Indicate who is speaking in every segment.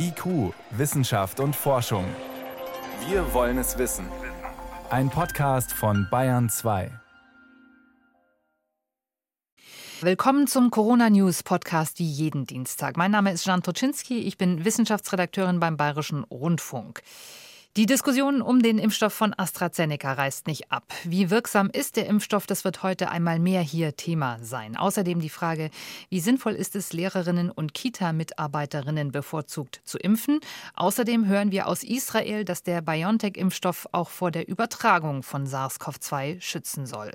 Speaker 1: IQ, Wissenschaft und Forschung. Wir wollen es wissen. Ein Podcast von Bayern 2.
Speaker 2: Willkommen zum Corona News Podcast wie jeden Dienstag. Mein Name ist Jan Toczynski, ich bin Wissenschaftsredakteurin beim Bayerischen Rundfunk. Die Diskussion um den Impfstoff von AstraZeneca reißt nicht ab. Wie wirksam ist der Impfstoff? Das wird heute einmal mehr hier Thema sein. Außerdem die Frage, wie sinnvoll ist es, Lehrerinnen und Kita-Mitarbeiterinnen bevorzugt zu impfen? Außerdem hören wir aus Israel, dass der BioNTech-Impfstoff auch vor der Übertragung von SARS-CoV-2 schützen soll.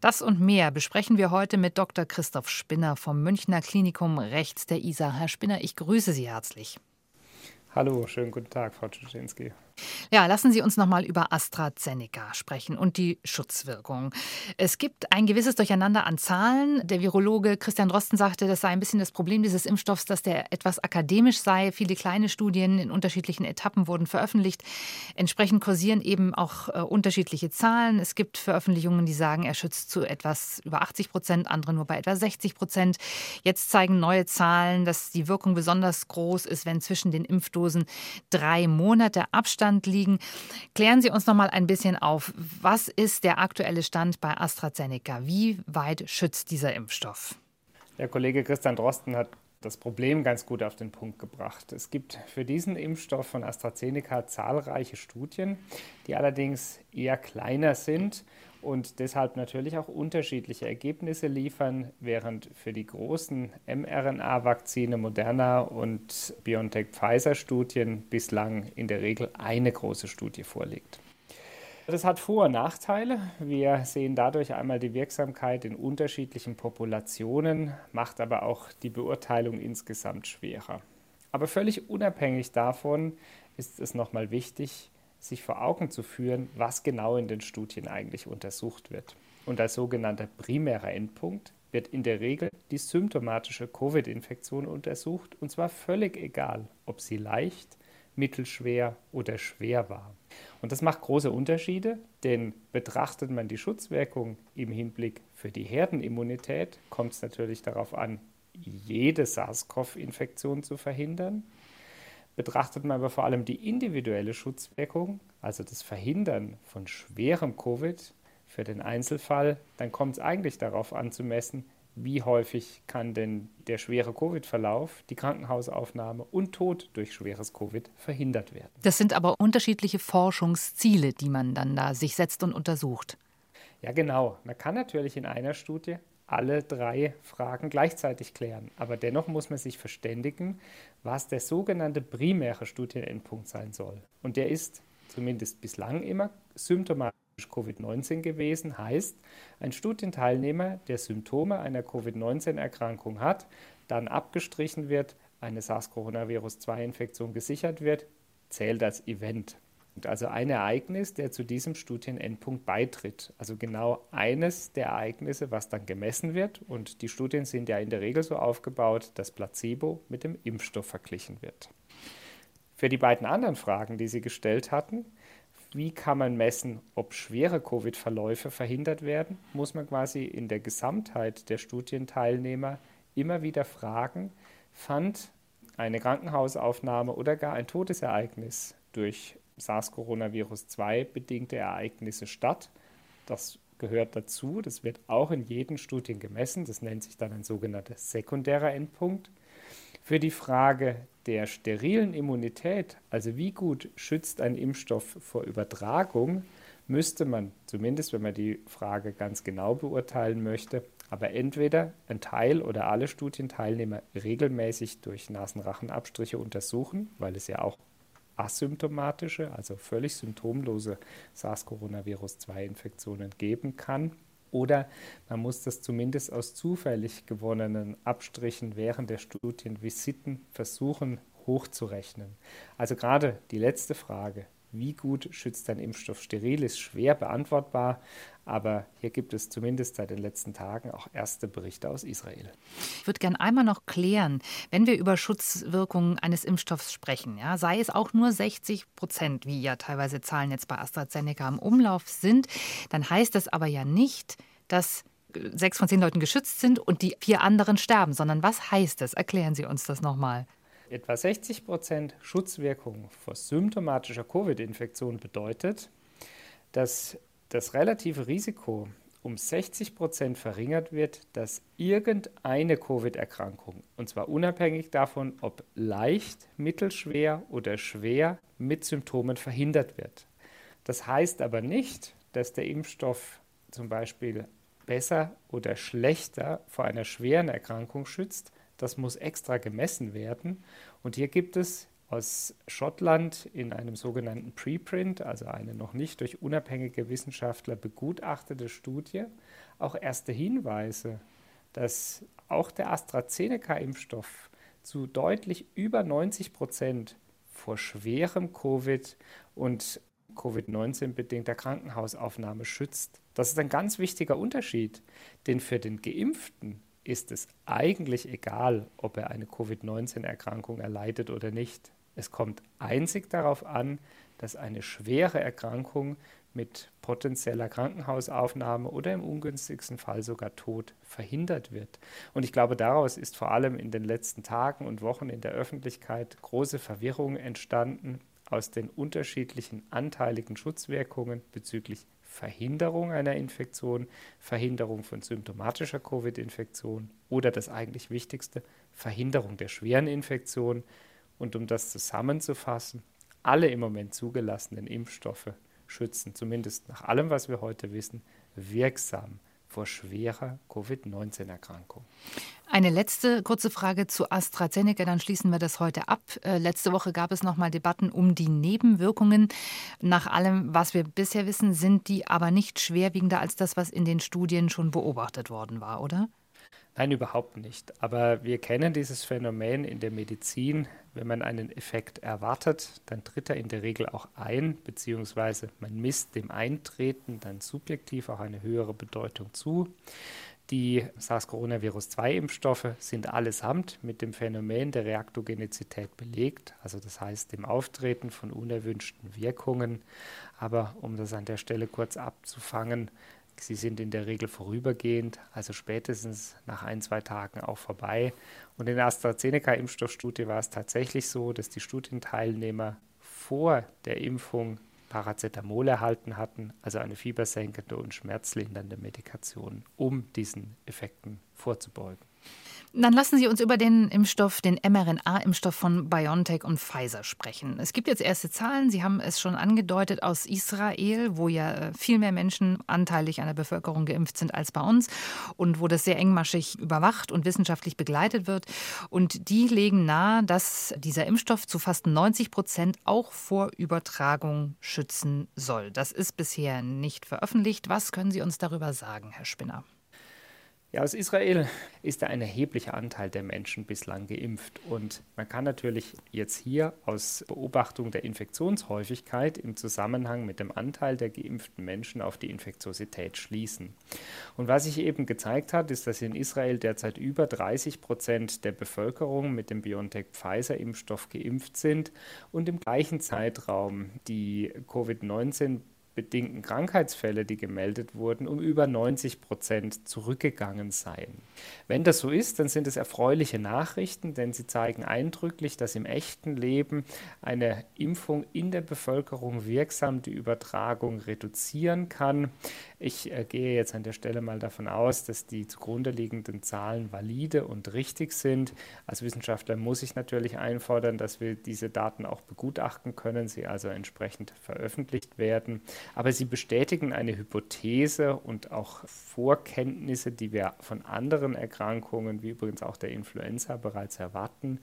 Speaker 2: Das und mehr besprechen wir heute mit Dr. Christoph Spinner vom Münchner Klinikum rechts der ISA. Herr Spinner, ich grüße Sie herzlich.
Speaker 3: Hallo, schönen guten Tag, Frau Tschetschinski.
Speaker 2: Ja, lassen Sie uns noch mal über AstraZeneca sprechen und die Schutzwirkung. Es gibt ein gewisses Durcheinander an Zahlen. Der Virologe Christian Drosten sagte, das sei ein bisschen das Problem dieses Impfstoffs, dass der etwas akademisch sei. Viele kleine Studien in unterschiedlichen Etappen wurden veröffentlicht. Entsprechend kursieren eben auch äh, unterschiedliche Zahlen. Es gibt Veröffentlichungen, die sagen, er schützt zu etwas über 80 Prozent, andere nur bei etwa 60 Prozent. Jetzt zeigen neue Zahlen, dass die Wirkung besonders groß ist, wenn zwischen den Impfdosen drei Monate Abstand Stand liegen. Klären Sie uns noch mal ein bisschen auf. Was ist der aktuelle Stand bei AstraZeneca? Wie weit schützt dieser Impfstoff?
Speaker 3: Der Kollege Christian Drosten hat das Problem ganz gut auf den Punkt gebracht. Es gibt für diesen Impfstoff von AstraZeneca zahlreiche Studien, die allerdings eher kleiner sind und deshalb natürlich auch unterschiedliche Ergebnisse liefern, während für die großen mRNA-Vakzine Moderna und BioNTech-Pfizer-Studien bislang in der Regel eine große Studie vorliegt. Das hat Vor- und Nachteile. Wir sehen dadurch einmal die Wirksamkeit in unterschiedlichen Populationen, macht aber auch die Beurteilung insgesamt schwerer. Aber völlig unabhängig davon ist es nochmal wichtig, sich vor Augen zu führen, was genau in den Studien eigentlich untersucht wird. Und als sogenannter primärer Endpunkt wird in der Regel die symptomatische Covid-Infektion untersucht, und zwar völlig egal, ob sie leicht, mittelschwer oder schwer war. Und das macht große Unterschiede, denn betrachtet man die Schutzwirkung im Hinblick für die Herdenimmunität, kommt es natürlich darauf an, jede SARS-CoV-Infektion zu verhindern. Betrachtet man aber vor allem die individuelle Schutzwirkung, also das Verhindern von schwerem Covid für den Einzelfall, dann kommt es eigentlich darauf an zu messen, wie häufig kann denn der schwere Covid-Verlauf, die Krankenhausaufnahme und Tod durch schweres Covid verhindert werden.
Speaker 2: Das sind aber unterschiedliche Forschungsziele, die man dann da sich setzt und untersucht.
Speaker 3: Ja, genau. Man kann natürlich in einer Studie alle drei Fragen gleichzeitig klären. Aber dennoch muss man sich verständigen, was der sogenannte primäre Studienendpunkt sein soll. Und der ist zumindest bislang immer symptomatisch Covid-19 gewesen, heißt ein Studienteilnehmer, der Symptome einer Covid-19-Erkrankung hat, dann abgestrichen wird, eine SARS-CoV-2-Infektion gesichert wird, zählt als Event also ein Ereignis, der zu diesem Studienendpunkt beitritt. Also genau eines der Ereignisse, was dann gemessen wird. Und die Studien sind ja in der Regel so aufgebaut, dass Placebo mit dem Impfstoff verglichen wird. Für die beiden anderen Fragen, die Sie gestellt hatten, wie kann man messen, ob schwere Covid-Verläufe verhindert werden, muss man quasi in der Gesamtheit der Studienteilnehmer immer wieder fragen, fand eine Krankenhausaufnahme oder gar ein Todesereignis durch SARS-Coronavirus-2 bedingte Ereignisse statt. Das gehört dazu. Das wird auch in jedem Studien gemessen. Das nennt sich dann ein sogenannter sekundärer Endpunkt. Für die Frage der sterilen Immunität, also wie gut schützt ein Impfstoff vor Übertragung, müsste man, zumindest wenn man die Frage ganz genau beurteilen möchte, aber entweder ein Teil oder alle Studienteilnehmer regelmäßig durch Nasenrachenabstriche untersuchen, weil es ja auch asymptomatische, also völlig symptomlose SARS-CoV-2-Infektionen geben kann. Oder man muss das zumindest aus zufällig gewonnenen Abstrichen während der Studienvisiten versuchen hochzurechnen. Also gerade die letzte Frage, wie gut schützt ein Impfstoff steril, ist schwer beantwortbar, aber hier gibt es zumindest seit den letzten Tagen auch erste Berichte aus Israel.
Speaker 2: Ich würde gerne einmal noch klären, wenn wir über Schutzwirkungen eines Impfstoffs sprechen, ja, sei es auch nur 60 Prozent, wie ja teilweise Zahlen jetzt bei AstraZeneca im Umlauf sind, dann heißt das aber ja nicht, dass sechs von zehn Leuten geschützt sind und die vier anderen sterben, sondern was heißt das? Erklären Sie uns das nochmal.
Speaker 3: Etwa 60 Prozent Schutzwirkung vor symptomatischer Covid-Infektion bedeutet, dass das relative Risiko um 60 Prozent verringert wird, dass irgendeine Covid-Erkrankung, und zwar unabhängig davon, ob leicht, mittelschwer oder schwer, mit Symptomen verhindert wird. Das heißt aber nicht, dass der Impfstoff zum Beispiel besser oder schlechter vor einer schweren Erkrankung schützt. Das muss extra gemessen werden. Und hier gibt es aus Schottland in einem sogenannten Preprint, also eine noch nicht durch unabhängige Wissenschaftler begutachtete Studie, auch erste Hinweise, dass auch der AstraZeneca-Impfstoff zu deutlich über 90 Prozent vor schwerem Covid und Covid-19-bedingter Krankenhausaufnahme schützt. Das ist ein ganz wichtiger Unterschied, denn für den Geimpften ist es eigentlich egal, ob er eine Covid-19-Erkrankung erleidet oder nicht. Es kommt einzig darauf an, dass eine schwere Erkrankung mit potenzieller Krankenhausaufnahme oder im ungünstigsten Fall sogar Tod verhindert wird. Und ich glaube, daraus ist vor allem in den letzten Tagen und Wochen in der Öffentlichkeit große Verwirrung entstanden aus den unterschiedlichen anteiligen Schutzwirkungen bezüglich Verhinderung einer Infektion, Verhinderung von symptomatischer Covid-Infektion oder das eigentlich Wichtigste, Verhinderung der schweren Infektion. Und um das zusammenzufassen, alle im Moment zugelassenen Impfstoffe schützen, zumindest nach allem, was wir heute wissen, wirksam vor schwerer Covid-19-Erkrankung.
Speaker 2: Eine letzte kurze Frage zu AstraZeneca, dann schließen wir das heute ab. Äh, letzte Woche gab es noch mal Debatten um die Nebenwirkungen. Nach allem, was wir bisher wissen, sind die aber nicht schwerwiegender als das, was in den Studien schon beobachtet worden war, oder?
Speaker 3: Nein, überhaupt nicht. Aber wir kennen dieses Phänomen in der Medizin. Wenn man einen Effekt erwartet, dann tritt er in der Regel auch ein, beziehungsweise man misst dem Eintreten dann subjektiv auch eine höhere Bedeutung zu. Die SARS-CoV-2-Impfstoffe sind allesamt mit dem Phänomen der Reaktogenizität belegt, also das heißt dem Auftreten von unerwünschten Wirkungen. Aber um das an der Stelle kurz abzufangen, Sie sind in der Regel vorübergehend, also spätestens nach ein, zwei Tagen auch vorbei. Und in der AstraZeneca-Impfstoffstudie war es tatsächlich so, dass die Studienteilnehmer vor der Impfung Paracetamol erhalten hatten, also eine fiebersenkende und schmerzlindernde Medikation, um diesen Effekten vorzubeugen.
Speaker 2: Dann lassen Sie uns über den Impfstoff, den mRNA-Impfstoff von BioNTech und Pfizer sprechen. Es gibt jetzt erste Zahlen, Sie haben es schon angedeutet, aus Israel, wo ja äh, viel mehr Menschen anteilig an der Bevölkerung geimpft sind als bei uns und wo das sehr engmaschig überwacht und wissenschaftlich begleitet wird. Und die legen nahe, dass dieser Impfstoff zu fast 90 Prozent auch vor Übertragung schützen soll. Das ist bisher nicht veröffentlicht. Was können Sie uns darüber sagen, Herr Spinner?
Speaker 3: Ja, aus Israel ist da ein erheblicher Anteil der Menschen bislang geimpft. Und man kann natürlich jetzt hier aus Beobachtung der Infektionshäufigkeit im Zusammenhang mit dem Anteil der geimpften Menschen auf die Infektiosität schließen. Und was sich eben gezeigt hat, ist, dass in Israel derzeit über 30 Prozent der Bevölkerung mit dem BioNTech-Pfizer-Impfstoff geimpft sind und im gleichen Zeitraum die Covid-19 bedingten Krankheitsfälle, die gemeldet wurden, um über 90 Prozent zurückgegangen seien. Wenn das so ist, dann sind es erfreuliche Nachrichten, denn sie zeigen eindrücklich, dass im echten Leben eine Impfung in der Bevölkerung wirksam die Übertragung reduzieren kann. Ich äh, gehe jetzt an der Stelle mal davon aus, dass die zugrunde liegenden Zahlen valide und richtig sind. Als Wissenschaftler muss ich natürlich einfordern, dass wir diese Daten auch begutachten können, sie also entsprechend veröffentlicht werden. Aber sie bestätigen eine Hypothese und auch Vorkenntnisse, die wir von anderen Erkrankungen, wie übrigens auch der Influenza, bereits erwarten,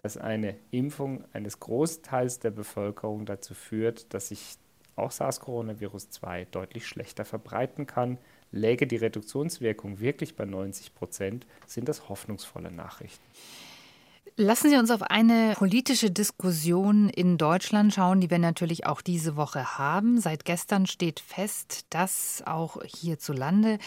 Speaker 3: dass eine Impfung eines Großteils der Bevölkerung dazu führt, dass sich auch SARS-Coronavirus 2 deutlich schlechter verbreiten kann. Läge die Reduktionswirkung wirklich bei 90 Prozent, sind das hoffnungsvolle Nachrichten.
Speaker 2: Lassen Sie uns auf eine politische Diskussion in Deutschland schauen, die wir natürlich auch diese Woche haben. Seit gestern steht fest, dass auch hierzulande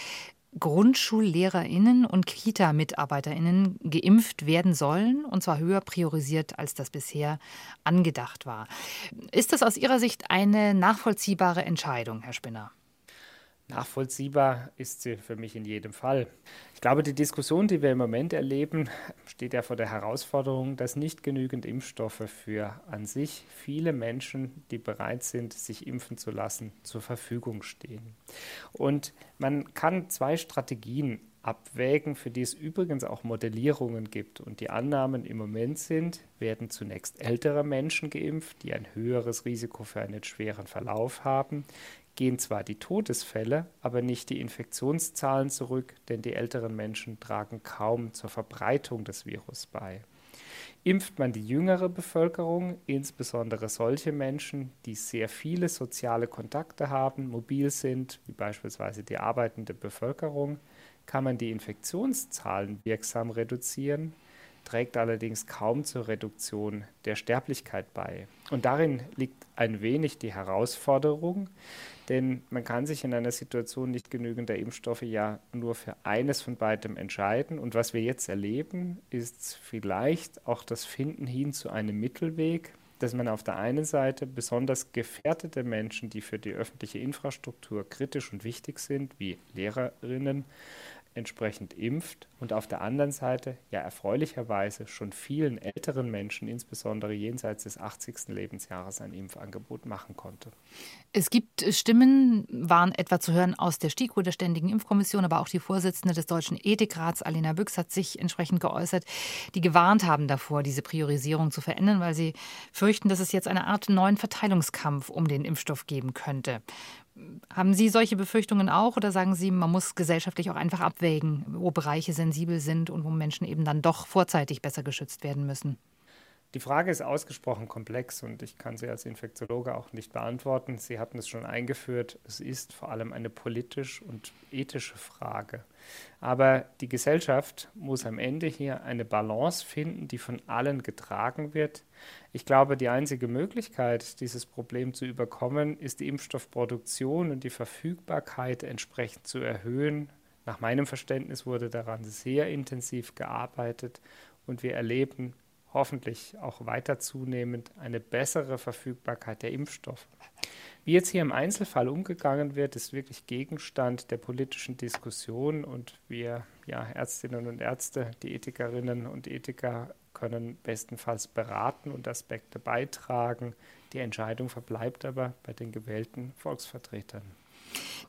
Speaker 2: GrundschullehrerInnen und Kita-MitarbeiterInnen geimpft werden sollen, und zwar höher priorisiert, als das bisher angedacht war. Ist das aus Ihrer Sicht eine nachvollziehbare Entscheidung, Herr Spinner?
Speaker 3: Nachvollziehbar ist sie für mich in jedem Fall. Ich glaube, die Diskussion, die wir im Moment erleben, steht ja vor der Herausforderung, dass nicht genügend Impfstoffe für an sich viele Menschen, die bereit sind, sich impfen zu lassen, zur Verfügung stehen. Und man kann zwei Strategien abwägen, für die es übrigens auch Modellierungen gibt. Und die Annahmen im Moment sind, werden zunächst ältere Menschen geimpft, die ein höheres Risiko für einen schweren Verlauf haben gehen zwar die Todesfälle, aber nicht die Infektionszahlen zurück, denn die älteren Menschen tragen kaum zur Verbreitung des Virus bei. Impft man die jüngere Bevölkerung, insbesondere solche Menschen, die sehr viele soziale Kontakte haben, mobil sind, wie beispielsweise die arbeitende Bevölkerung, kann man die Infektionszahlen wirksam reduzieren, trägt allerdings kaum zur Reduktion der Sterblichkeit bei. Und darin liegt ein wenig die Herausforderung, denn man kann sich in einer Situation nicht genügend der Impfstoffe ja nur für eines von beidem entscheiden. Und was wir jetzt erleben, ist vielleicht auch das Finden hin zu einem Mittelweg, dass man auf der einen Seite besonders gefährdete Menschen, die für die öffentliche Infrastruktur kritisch und wichtig sind, wie Lehrerinnen, entsprechend impft und auf der anderen Seite ja erfreulicherweise schon vielen älteren Menschen, insbesondere jenseits des 80. Lebensjahres, ein Impfangebot machen konnte.
Speaker 2: Es gibt Stimmen, waren etwa zu hören aus der STIKO, der Ständigen Impfkommission, aber auch die Vorsitzende des Deutschen Ethikrats, Alina Büchs, hat sich entsprechend geäußert, die gewarnt haben davor, diese Priorisierung zu verändern, weil sie fürchten, dass es jetzt eine Art neuen Verteilungskampf um den Impfstoff geben könnte. Haben Sie solche Befürchtungen auch oder sagen Sie, man muss gesellschaftlich auch einfach abwägen, wo Bereiche sensibel sind und wo Menschen eben dann doch vorzeitig besser geschützt werden müssen?
Speaker 3: Die Frage ist ausgesprochen komplex und ich kann sie als Infektiologe auch nicht beantworten. Sie hatten es schon eingeführt. Es ist vor allem eine politisch und ethische Frage. Aber die Gesellschaft muss am Ende hier eine Balance finden, die von allen getragen wird. Ich glaube, die einzige Möglichkeit, dieses Problem zu überkommen, ist die Impfstoffproduktion und die Verfügbarkeit entsprechend zu erhöhen. Nach meinem Verständnis wurde daran sehr intensiv gearbeitet und wir erleben hoffentlich auch weiter zunehmend eine bessere Verfügbarkeit der Impfstoffe. Wie jetzt hier im Einzelfall umgegangen wird, ist wirklich Gegenstand der politischen Diskussion und wir ja, Ärztinnen und Ärzte, die Ethikerinnen und Ethiker können bestenfalls beraten und Aspekte beitragen. Die Entscheidung verbleibt aber bei den gewählten Volksvertretern.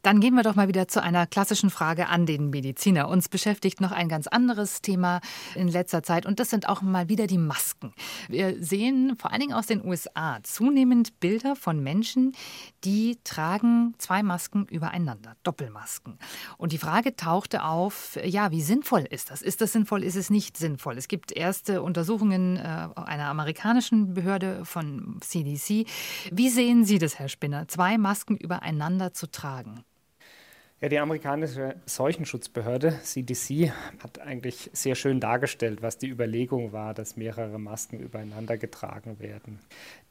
Speaker 2: Dann gehen wir doch mal wieder zu einer klassischen Frage an den Mediziner. Uns beschäftigt noch ein ganz anderes Thema in letzter Zeit und das sind auch mal wieder die Masken. Wir sehen vor allen Dingen aus den USA zunehmend Bilder von Menschen, die tragen zwei Masken übereinander, Doppelmasken. Und die Frage tauchte auf, ja, wie sinnvoll ist das? Ist das sinnvoll, ist es nicht sinnvoll? Es gibt erste Untersuchungen äh, einer amerikanischen Behörde von CDC. Wie sehen Sie das, Herr Spinner, zwei Masken übereinander zu tragen?
Speaker 3: Ja, die amerikanische Seuchenschutzbehörde CDC hat eigentlich sehr schön dargestellt, was die Überlegung war, dass mehrere Masken übereinander getragen werden.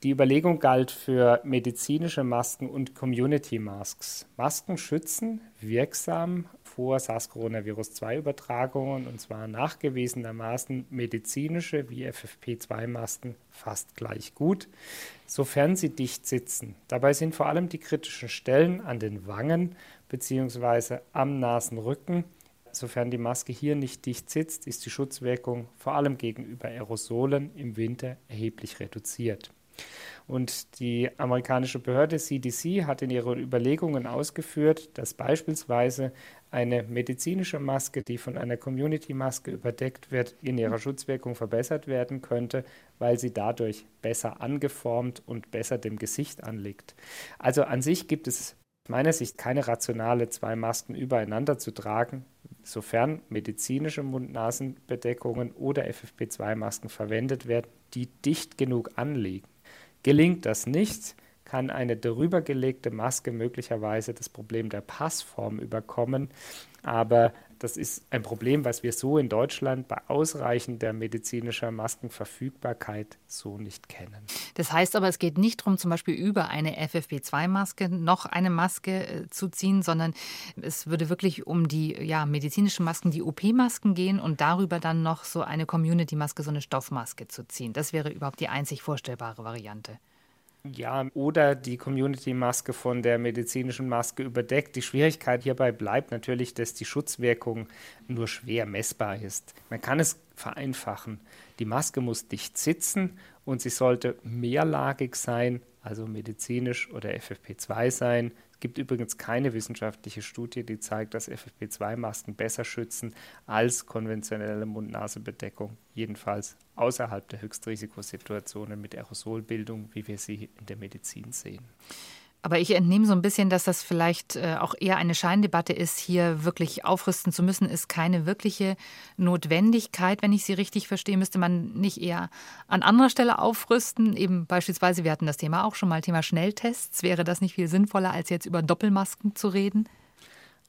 Speaker 3: Die Überlegung galt für medizinische Masken und Community Masks. Masken schützen wirksam vor SARS-CoV-2-Übertragungen und zwar nachgewiesenermaßen medizinische wie FFP2-Masken fast gleich gut, sofern sie dicht sitzen. Dabei sind vor allem die kritischen Stellen an den Wangen bzw. am Nasenrücken. Sofern die Maske hier nicht dicht sitzt, ist die Schutzwirkung vor allem gegenüber Aerosolen im Winter erheblich reduziert. Und die amerikanische Behörde CDC hat in ihren Überlegungen ausgeführt, dass beispielsweise eine medizinische Maske, die von einer Community-Maske überdeckt wird, in ihrer Schutzwirkung verbessert werden könnte, weil sie dadurch besser angeformt und besser dem Gesicht anliegt. Also an sich gibt es meiner Sicht keine rationale, zwei Masken übereinander zu tragen, sofern medizinische Mund-Nasen-Bedeckungen oder FFP2-Masken verwendet werden, die dicht genug anliegen. Gelingt das nicht, kann eine darüber gelegte Maske möglicherweise das Problem der Passform überkommen. Aber das ist ein Problem, was wir so in Deutschland bei ausreichender medizinischer Maskenverfügbarkeit so nicht kennen.
Speaker 2: Das heißt aber, es geht nicht darum, zum Beispiel über eine FFP2-Maske noch eine Maske äh, zu ziehen, sondern es würde wirklich um die ja, medizinischen Masken, die OP-Masken gehen und darüber dann noch so eine Community-Maske, so eine Stoffmaske zu ziehen. Das wäre überhaupt die einzig vorstellbare Variante.
Speaker 3: Ja, oder die Community-Maske von der medizinischen Maske überdeckt. Die Schwierigkeit hierbei bleibt natürlich, dass die Schutzwirkung nur schwer messbar ist. Man kann es vereinfachen. Die Maske muss dicht sitzen und sie sollte mehrlagig sein, also medizinisch oder FFP2 sein. Gibt übrigens keine wissenschaftliche Studie, die zeigt, dass FFP2-Masken besser schützen als konventionelle Mund-Nase-Bedeckung, jedenfalls außerhalb der Höchstrisikosituationen mit Aerosolbildung, wie wir sie in der Medizin sehen.
Speaker 2: Aber ich entnehme so ein bisschen, dass das vielleicht äh, auch eher eine Scheindebatte ist. Hier wirklich aufrüsten zu müssen, ist keine wirkliche Notwendigkeit. Wenn ich Sie richtig verstehe, müsste man nicht eher an anderer Stelle aufrüsten. Eben beispielsweise, wir hatten das Thema auch schon mal, Thema Schnelltests. Wäre das nicht viel sinnvoller, als jetzt über Doppelmasken zu reden?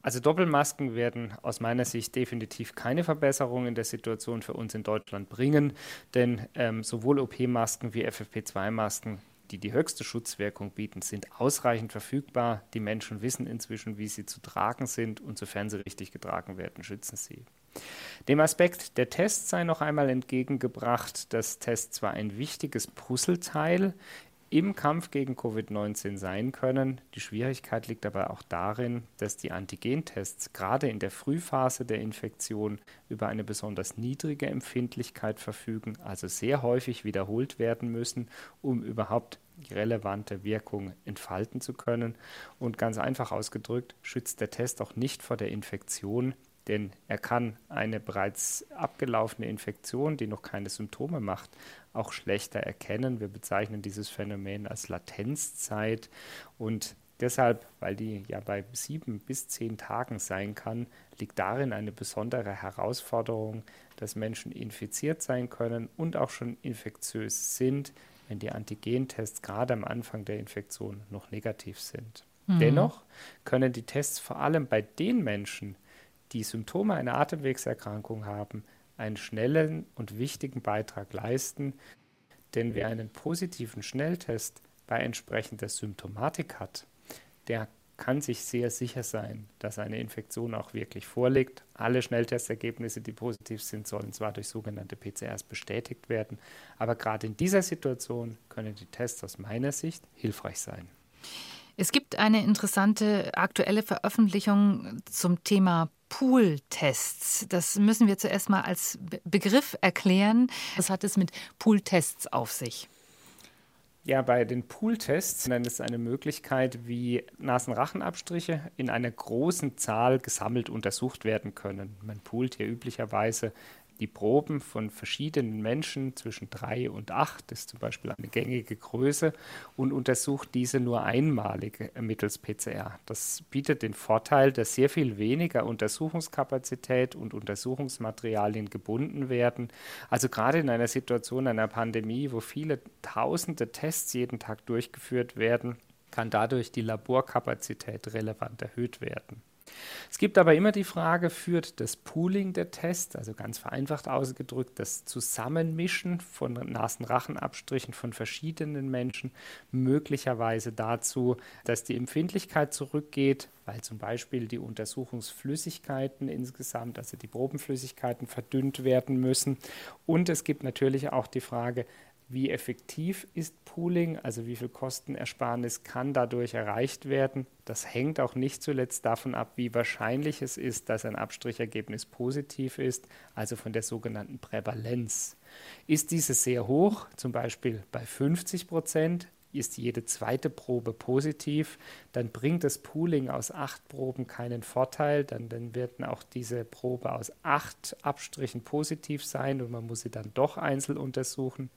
Speaker 3: Also Doppelmasken werden aus meiner Sicht definitiv keine Verbesserung in der Situation für uns in Deutschland bringen, denn ähm, sowohl OP-Masken wie FFP2-Masken die die höchste Schutzwirkung bieten, sind ausreichend verfügbar. Die Menschen wissen inzwischen, wie sie zu tragen sind und sofern sie richtig getragen werden, schützen sie. Dem Aspekt der Tests sei noch einmal entgegengebracht, dass Tests zwar ein wichtiges Puzzleteil im Kampf gegen Covid-19 sein können. Die Schwierigkeit liegt aber auch darin, dass die Antigentests gerade in der Frühphase der Infektion über eine besonders niedrige Empfindlichkeit verfügen, also sehr häufig wiederholt werden müssen, um überhaupt relevante Wirkung entfalten zu können. Und ganz einfach ausgedrückt schützt der Test auch nicht vor der Infektion, denn er kann eine bereits abgelaufene Infektion, die noch keine Symptome macht, auch schlechter erkennen. Wir bezeichnen dieses Phänomen als Latenzzeit und deshalb, weil die ja bei sieben bis zehn Tagen sein kann, liegt darin eine besondere Herausforderung, dass Menschen infiziert sein können und auch schon infektiös sind, wenn die Antigentests gerade am Anfang der Infektion noch negativ sind. Mhm. Dennoch können die Tests vor allem bei den Menschen, die Symptome einer Atemwegserkrankung haben, einen schnellen und wichtigen Beitrag leisten, denn wer einen positiven Schnelltest bei entsprechender Symptomatik hat, der kann sich sehr sicher sein, dass eine Infektion auch wirklich vorliegt. Alle Schnelltestergebnisse, die positiv sind, sollen zwar durch sogenannte PCRs bestätigt werden, aber gerade in dieser Situation können die Tests aus meiner Sicht hilfreich sein.
Speaker 2: Es gibt eine interessante aktuelle Veröffentlichung zum Thema Pooltests. Das müssen wir zuerst mal als Begriff erklären. Was hat es mit Pooltests auf sich?
Speaker 3: Ja, bei den Pooltests ist eine Möglichkeit, wie Nasenrachenabstriche in einer großen Zahl gesammelt untersucht werden können. Man poolt hier üblicherweise die Proben von verschiedenen Menschen zwischen drei und acht ist zum Beispiel eine gängige Größe und untersucht diese nur einmalig mittels PCR. Das bietet den Vorteil, dass sehr viel weniger Untersuchungskapazität und Untersuchungsmaterialien gebunden werden. Also gerade in einer Situation einer Pandemie, wo viele tausende Tests jeden Tag durchgeführt werden, kann dadurch die Laborkapazität relevant erhöht werden. Es gibt aber immer die Frage, führt das Pooling der Tests, also ganz vereinfacht ausgedrückt, das Zusammenmischen von Nasenrachenabstrichen von verschiedenen Menschen möglicherweise dazu, dass die Empfindlichkeit zurückgeht, weil zum Beispiel die Untersuchungsflüssigkeiten insgesamt, also die Probenflüssigkeiten verdünnt werden müssen. Und es gibt natürlich auch die Frage, wie effektiv ist Pooling, also wie viel Kostenersparnis kann dadurch erreicht werden. Das hängt auch nicht zuletzt davon ab, wie wahrscheinlich es ist, dass ein Abstrichergebnis positiv ist, also von der sogenannten Prävalenz. Ist diese sehr hoch, zum Beispiel bei 50 Prozent, ist jede zweite Probe positiv, dann bringt das Pooling aus acht Proben keinen Vorteil, dann, dann wird auch diese Probe aus acht Abstrichen positiv sein und man muss sie dann doch einzeln untersuchen.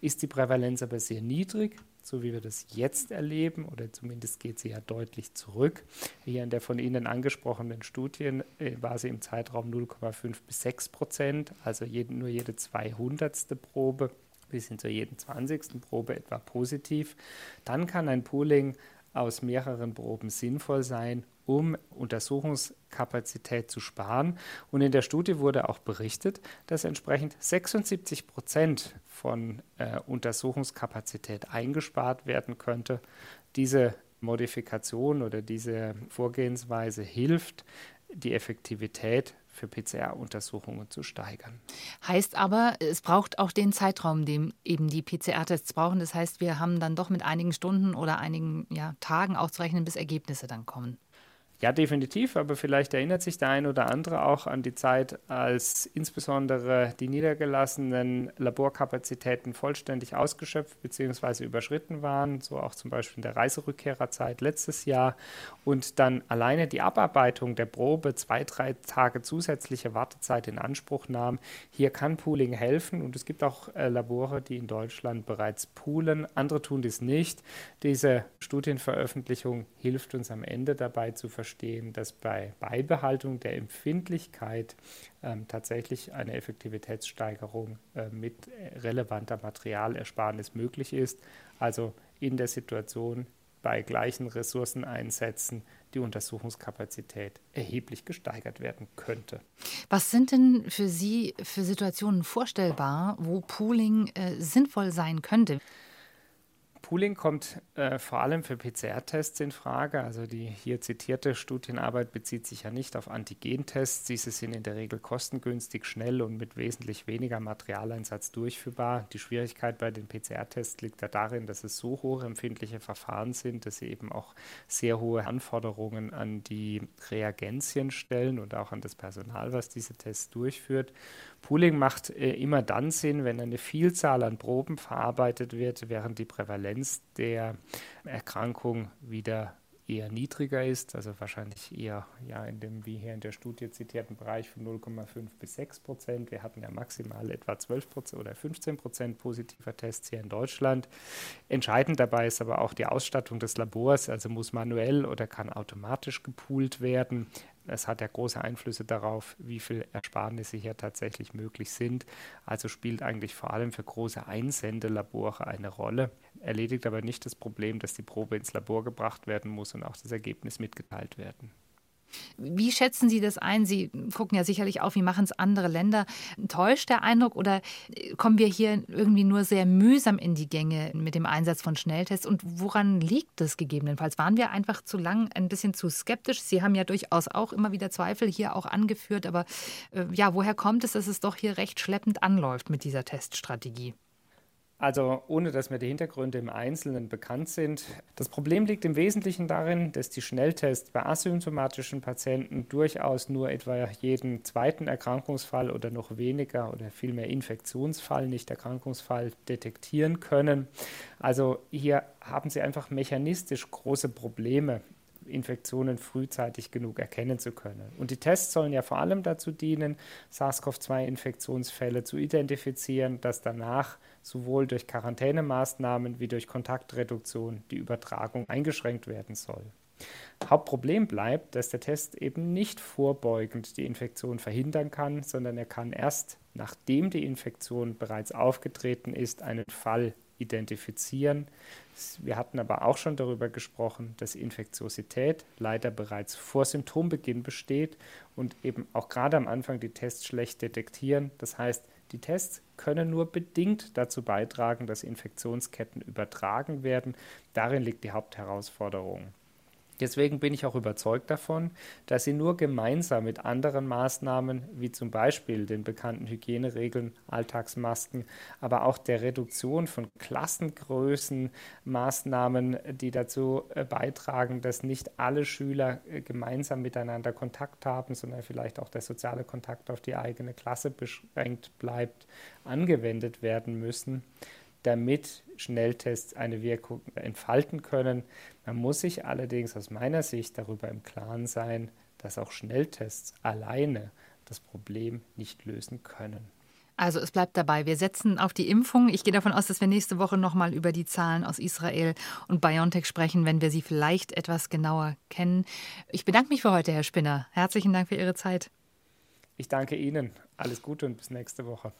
Speaker 3: Ist die Prävalenz aber sehr niedrig, so wie wir das jetzt erleben, oder zumindest geht sie ja deutlich zurück. Hier in der von Ihnen angesprochenen Studien äh, war sie im Zeitraum 0,5 bis 6 Prozent, also jeden, nur jede 200. Probe bis hin zur jeden 20. Probe etwa positiv. Dann kann ein Pooling aus mehreren Proben sinnvoll sein, um Untersuchungskapazität zu sparen. Und in der Studie wurde auch berichtet, dass entsprechend 76 Prozent von äh, Untersuchungskapazität eingespart werden könnte. Diese Modifikation oder diese Vorgehensweise hilft, die Effektivität für PCR-Untersuchungen zu steigern.
Speaker 2: Heißt aber, es braucht auch den Zeitraum, den eben die PCR-Tests brauchen. Das heißt, wir haben dann doch mit einigen Stunden oder einigen ja, Tagen auszurechnen, bis Ergebnisse dann kommen.
Speaker 3: Ja, definitiv, aber vielleicht erinnert sich der ein oder andere auch an die Zeit, als insbesondere die niedergelassenen Laborkapazitäten vollständig ausgeschöpft bzw. überschritten waren, so auch zum Beispiel in der Reiserückkehrerzeit letztes Jahr und dann alleine die Abarbeitung der Probe zwei, drei Tage zusätzliche Wartezeit in Anspruch nahm. Hier kann Pooling helfen und es gibt auch äh, Labore, die in Deutschland bereits poolen. Andere tun dies nicht. Diese Studienveröffentlichung hilft uns am Ende dabei zu verstehen, verstehen, dass bei Beibehaltung der Empfindlichkeit ähm, tatsächlich eine Effektivitätssteigerung äh, mit relevanter Materialersparnis möglich ist. Also in der Situation bei gleichen Ressourceneinsätzen die Untersuchungskapazität erheblich gesteigert werden könnte.
Speaker 2: Was sind denn für Sie für Situationen vorstellbar, wo Pooling äh, sinnvoll sein könnte?
Speaker 3: Pooling kommt äh, vor allem für PCR-Tests in Frage. Also die hier zitierte Studienarbeit bezieht sich ja nicht auf Antigentests. Diese sind in der Regel kostengünstig, schnell und mit wesentlich weniger Materialeinsatz durchführbar. Die Schwierigkeit bei den PCR-Tests liegt ja darin, dass es so hochempfindliche Verfahren sind, dass sie eben auch sehr hohe Anforderungen an die Reagenzien stellen und auch an das Personal, was diese Tests durchführt. Pooling macht äh, immer dann Sinn, wenn eine Vielzahl an Proben verarbeitet wird, während die Prävalenz der Erkrankung wieder eher niedriger ist, also wahrscheinlich eher ja in dem wie hier in der Studie zitierten Bereich von 0,5 bis 6 Prozent. Wir hatten ja maximal etwa 12 Prozent oder 15 Prozent positiver Tests hier in Deutschland. Entscheidend dabei ist aber auch die Ausstattung des Labors, also muss manuell oder kann automatisch gepoolt werden. Es hat ja große Einflüsse darauf, wie viel Ersparnisse hier tatsächlich möglich sind. Also spielt eigentlich vor allem für große Einsendelabore eine Rolle, erledigt aber nicht das Problem, dass die Probe ins Labor gebracht werden muss und auch das Ergebnis mitgeteilt werden.
Speaker 2: Wie schätzen Sie das ein? Sie gucken ja sicherlich auch, wie machen es andere Länder. Täuscht der Eindruck oder kommen wir hier irgendwie nur sehr mühsam in die Gänge mit dem Einsatz von Schnelltests? Und woran liegt das gegebenenfalls? Waren wir einfach zu lang ein bisschen zu skeptisch? Sie haben ja durchaus auch immer wieder Zweifel hier auch angeführt. Aber äh, ja, woher kommt es, dass es doch hier recht schleppend anläuft mit dieser Teststrategie?
Speaker 3: Also ohne dass mir die Hintergründe im Einzelnen bekannt sind. Das Problem liegt im Wesentlichen darin, dass die Schnelltests bei asymptomatischen Patienten durchaus nur etwa jeden zweiten Erkrankungsfall oder noch weniger oder vielmehr Infektionsfall, nicht Erkrankungsfall detektieren können. Also hier haben Sie einfach mechanistisch große Probleme Infektionen frühzeitig genug erkennen zu können. Und die Tests sollen ja vor allem dazu dienen, SARS-CoV-2-Infektionsfälle zu identifizieren, dass danach sowohl durch Quarantänemaßnahmen wie durch Kontaktreduktion die Übertragung eingeschränkt werden soll. Hauptproblem bleibt, dass der Test eben nicht vorbeugend die Infektion verhindern kann, sondern er kann erst, nachdem die Infektion bereits aufgetreten ist, einen Fall identifizieren. Wir hatten aber auch schon darüber gesprochen, dass Infektiosität leider bereits vor Symptombeginn besteht und eben auch gerade am Anfang die Tests schlecht detektieren. Das heißt, die Tests können nur bedingt dazu beitragen, dass Infektionsketten übertragen werden. Darin liegt die Hauptherausforderung. Deswegen bin ich auch überzeugt davon, dass sie nur gemeinsam mit anderen Maßnahmen, wie zum Beispiel den bekannten Hygieneregeln, Alltagsmasken, aber auch der Reduktion von Klassengrößen, Maßnahmen, die dazu äh, beitragen, dass nicht alle Schüler äh, gemeinsam miteinander Kontakt haben, sondern vielleicht auch der soziale Kontakt auf die eigene Klasse beschränkt bleibt, angewendet werden müssen damit Schnelltests eine Wirkung entfalten können. Man muss sich allerdings aus meiner Sicht darüber im Klaren sein, dass auch Schnelltests alleine das Problem nicht lösen können.
Speaker 2: Also es bleibt dabei, wir setzen auf die Impfung. Ich gehe davon aus, dass wir nächste Woche nochmal über die Zahlen aus Israel und BioNTech sprechen, wenn wir sie vielleicht etwas genauer kennen. Ich bedanke mich für heute, Herr Spinner. Herzlichen Dank für Ihre Zeit.
Speaker 3: Ich danke Ihnen. Alles Gute und bis nächste Woche.